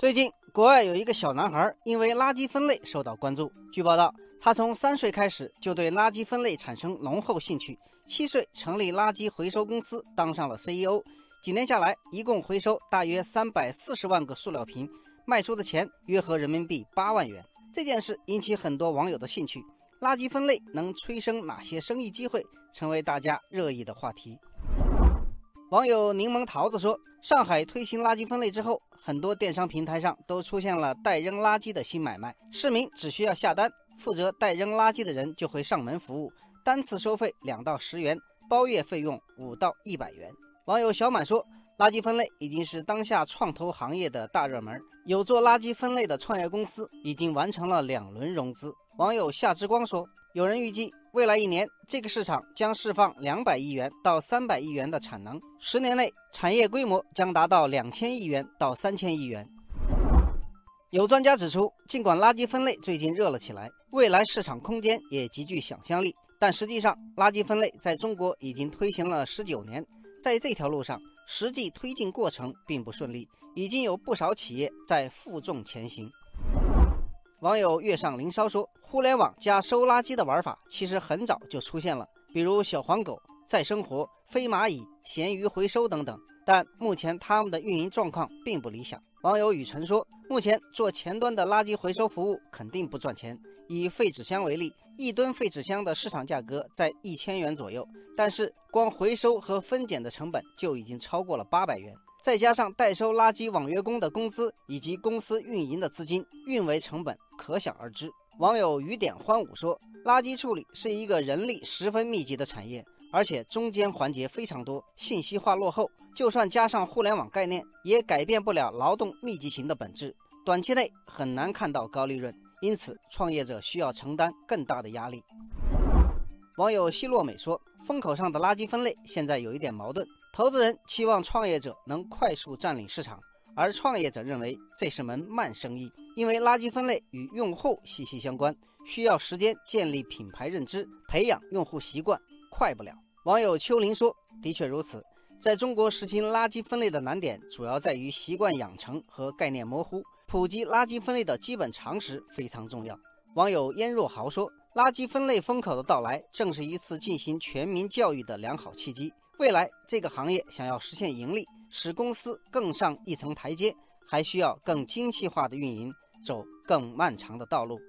最近，国外有一个小男孩因为垃圾分类受到关注。据报道，他从三岁开始就对垃圾分类产生浓厚兴趣，七岁成立垃圾回收公司，当上了 CEO。几年下来，一共回收大约三百四十万个塑料瓶，卖出的钱约合人民币八万元。这件事引起很多网友的兴趣。垃圾分类能催生哪些生意机会，成为大家热议的话题。网友柠檬桃子说：“上海推行垃圾分类之后。”很多电商平台上都出现了代扔垃圾的新买卖，市民只需要下单，负责代扔垃圾的人就会上门服务，单次收费两到十元，包月费用五到一百元。网友小满说：“垃圾分类已经是当下创投行业的大热门，有做垃圾分类的创业公司已经完成了两轮融资。”网友夏之光说。有人预计，未来一年这个市场将释放两百亿元到三百亿元的产能，十年内产业规模将达到两千亿元到三千亿元。有专家指出，尽管垃圾分类最近热了起来，未来市场空间也极具想象力，但实际上，垃圾分类在中国已经推行了十九年，在这条路上，实际推进过程并不顺利，已经有不少企业在负重前行。网友月上凌霄说：“互联网加收垃圾的玩法其实很早就出现了，比如小黄狗、再生活、飞蚂蚁、咸鱼回收等等。但目前他们的运营状况并不理想。”网友雨辰说：“目前做前端的垃圾回收服务肯定不赚钱。以废纸箱为例，一吨废纸箱的市场价格在一千元左右，但是光回收和分拣的成本就已经超过了八百元。”再加上代收垃圾网约工的工资以及公司运营的资金，运维成本可想而知。网友雨点欢舞说：“垃圾处理是一个人力十分密集的产业，而且中间环节非常多，信息化落后。就算加上互联网概念，也改变不了劳动密集型的本质。短期内很难看到高利润，因此创业者需要承担更大的压力。”网友希洛美说：“风口上的垃圾分类现在有一点矛盾。”投资人期望创业者能快速占领市场，而创业者认为这是门慢生意，因为垃圾分类与用户息息相关，需要时间建立品牌认知，培养用户习惯，快不了。网友秋林说：“的确如此，在中国实行垃圾分类的难点主要在于习惯养成和概念模糊，普及垃圾分类的基本常识非常重要。”网友燕若豪说：“垃圾分类风口的到来，正是一次进行全民教育的良好契机。”未来这个行业想要实现盈利，使公司更上一层台阶，还需要更精细化的运营，走更漫长的道路。